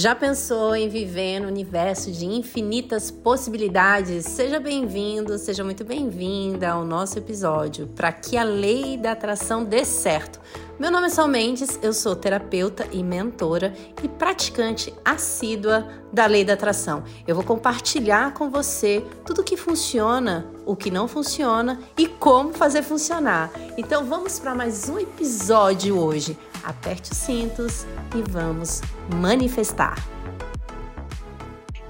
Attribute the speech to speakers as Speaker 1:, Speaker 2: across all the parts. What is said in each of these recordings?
Speaker 1: Já pensou em viver no universo de infinitas possibilidades? Seja bem-vindo, seja muito bem-vinda ao nosso episódio para que a lei da atração dê certo. Meu nome é Sal Mendes, eu sou terapeuta e mentora e praticante assídua da lei da atração. Eu vou compartilhar com você tudo o que funciona, o que não funciona e como fazer funcionar. Então vamos para mais um episódio hoje aperte os cintos e vamos manifestar.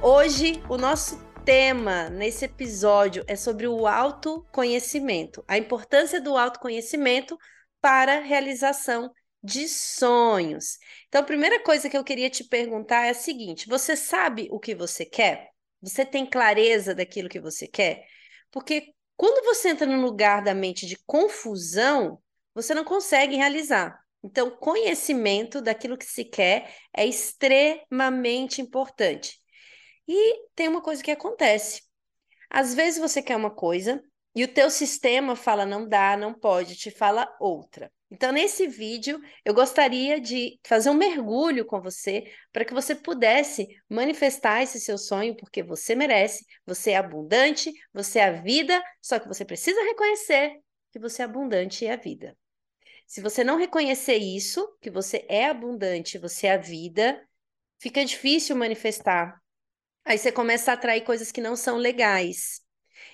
Speaker 1: Hoje, o nosso tema nesse episódio é sobre o autoconhecimento, a importância do autoconhecimento para realização de sonhos. Então, a primeira coisa que eu queria te perguntar é a seguinte: você sabe o que você quer? Você tem clareza daquilo que você quer? Porque quando você entra num lugar da mente de confusão, você não consegue realizar. Então, conhecimento daquilo que se quer é extremamente importante. E tem uma coisa que acontece. Às vezes você quer uma coisa e o teu sistema fala não dá, não pode, te fala outra. Então, nesse vídeo, eu gostaria de fazer um mergulho com você para que você pudesse manifestar esse seu sonho, porque você merece, você é abundante, você é a vida, só que você precisa reconhecer que você é abundante e é a vida. Se você não reconhecer isso, que você é abundante, você é a vida, fica difícil manifestar. Aí você começa a atrair coisas que não são legais.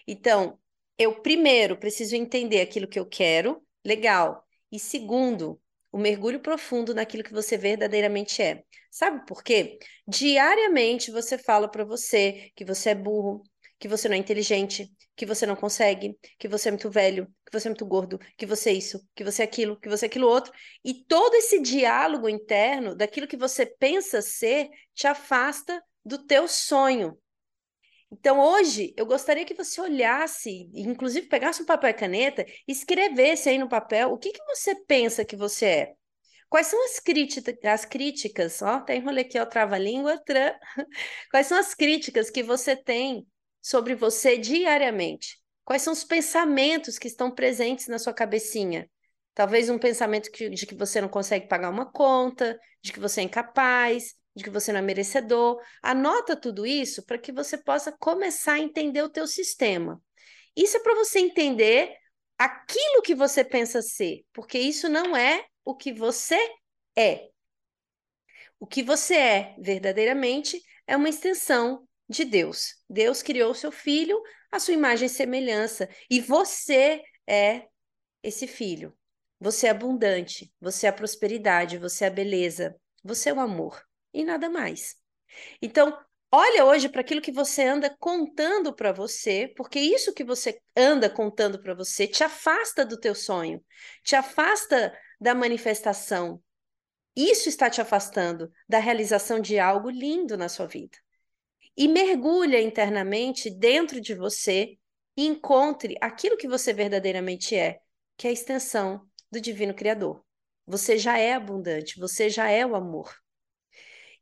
Speaker 1: Então, eu primeiro preciso entender aquilo que eu quero, legal. E segundo, o mergulho profundo naquilo que você verdadeiramente é. Sabe por quê? Diariamente você fala para você que você é burro, que você não é inteligente, que você não consegue, que você é muito velho, que você é muito gordo, que você é isso, que você é aquilo, que você é aquilo outro. E todo esse diálogo interno daquilo que você pensa ser te afasta do teu sonho. Então, hoje, eu gostaria que você olhasse, inclusive pegasse um papel e caneta escrevesse aí no papel o que, que você pensa que você é. Quais são as, as críticas? Ó, até enrolei aqui, ó, trava-língua. Tra... Quais são as críticas que você tem sobre você diariamente? Quais são os pensamentos que estão presentes na sua cabecinha? Talvez um pensamento que, de que você não consegue pagar uma conta, de que você é incapaz, de que você não é merecedor. Anota tudo isso para que você possa começar a entender o teu sistema. Isso é para você entender aquilo que você pensa ser, porque isso não é o que você é. O que você é verdadeiramente é uma extensão de Deus. Deus criou seu filho à sua imagem e semelhança, e você é esse filho. Você é abundante, você é a prosperidade, você é a beleza, você é o amor e nada mais. Então, olha hoje para aquilo que você anda contando para você, porque isso que você anda contando para você te afasta do teu sonho, te afasta da manifestação. Isso está te afastando da realização de algo lindo na sua vida e mergulha internamente dentro de você e encontre aquilo que você verdadeiramente é, que é a extensão do Divino Criador. Você já é abundante, você já é o amor.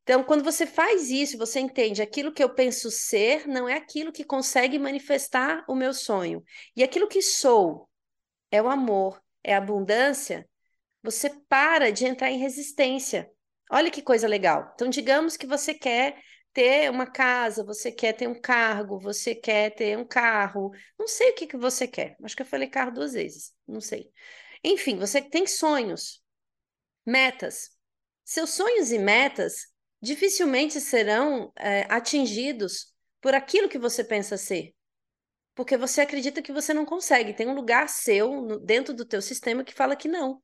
Speaker 1: Então, quando você faz isso, você entende aquilo que eu penso ser não é aquilo que consegue manifestar o meu sonho. E aquilo que sou é o amor, é a abundância. Você para de entrar em resistência. Olha que coisa legal. Então, digamos que você quer ter uma casa, você quer ter um cargo, você quer ter um carro, não sei o que, que você quer. Acho que eu falei carro duas vezes, não sei. Enfim, você tem sonhos, metas. Seus sonhos e metas dificilmente serão é, atingidos por aquilo que você pensa ser. Porque você acredita que você não consegue. Tem um lugar seu no, dentro do teu sistema que fala que não.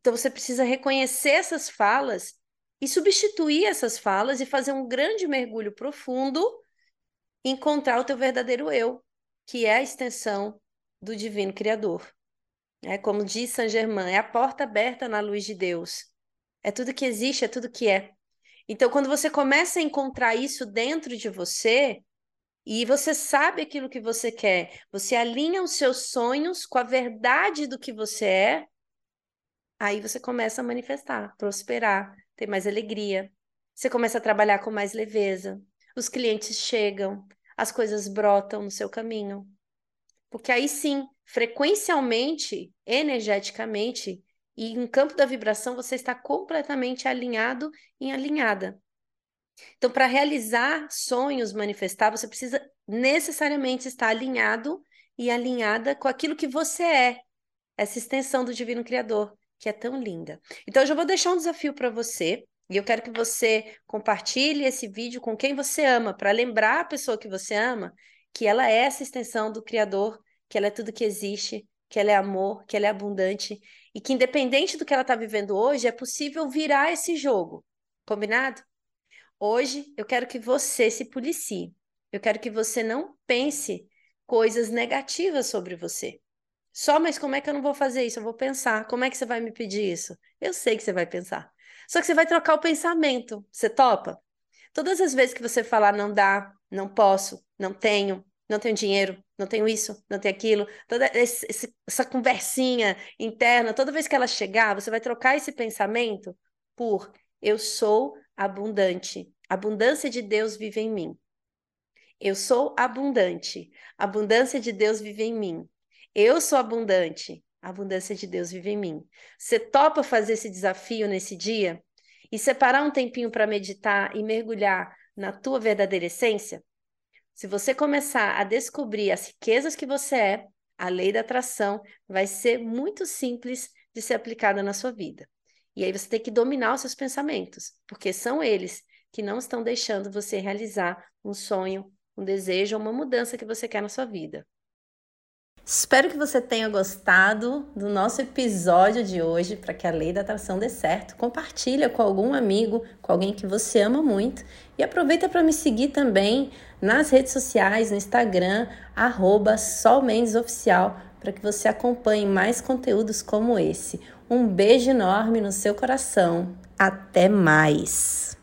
Speaker 1: Então você precisa reconhecer essas falas e substituir essas falas e fazer um grande mergulho profundo e encontrar o teu verdadeiro eu, que é a extensão do divino criador. É como diz Saint Germain, é a porta aberta na luz de Deus. É tudo que existe, é tudo que é. Então, quando você começa a encontrar isso dentro de você, e você sabe aquilo que você quer, você alinha os seus sonhos com a verdade do que você é, aí você começa a manifestar, prosperar, ter mais alegria. Você começa a trabalhar com mais leveza. Os clientes chegam, as coisas brotam no seu caminho. Porque aí sim, frequencialmente, energeticamente e em campo da vibração, você está completamente alinhado e alinhada. Então, para realizar sonhos, manifestar, você precisa necessariamente estar alinhado e alinhada com aquilo que você é, essa extensão do Divino Criador, que é tão linda. Então, eu já vou deixar um desafio para você, e eu quero que você compartilhe esse vídeo com quem você ama, para lembrar a pessoa que você ama que ela é essa extensão do Criador, que ela é tudo que existe, que ela é amor, que ela é abundante, e que independente do que ela está vivendo hoje, é possível virar esse jogo. Combinado? Hoje eu quero que você se policie. Eu quero que você não pense coisas negativas sobre você. Só, mas como é que eu não vou fazer isso? Eu vou pensar. Como é que você vai me pedir isso? Eu sei que você vai pensar. Só que você vai trocar o pensamento. Você topa? Todas as vezes que você falar não dá, não posso, não tenho, não tenho dinheiro, não tenho isso, não tenho aquilo, toda esse, essa conversinha interna, toda vez que ela chegar, você vai trocar esse pensamento por eu sou abundante. A abundância de Deus vive em mim. Eu sou abundante. A abundância de Deus vive em mim. Eu sou abundante. A abundância de Deus vive em mim. Você topa fazer esse desafio nesse dia e separar um tempinho para meditar e mergulhar na tua verdadeira essência? Se você começar a descobrir as riquezas que você é, a lei da atração vai ser muito simples de ser aplicada na sua vida. E aí você tem que dominar os seus pensamentos, porque são eles que não estão deixando você realizar um sonho, um desejo ou uma mudança que você quer na sua vida. Espero que você tenha gostado do nosso episódio de hoje para que a lei da atração dê certo. Compartilha com algum amigo, com alguém que você ama muito e aproveita para me seguir também nas redes sociais, no Instagram @solmendesoficial, para que você acompanhe mais conteúdos como esse. Um beijo enorme no seu coração. Até mais!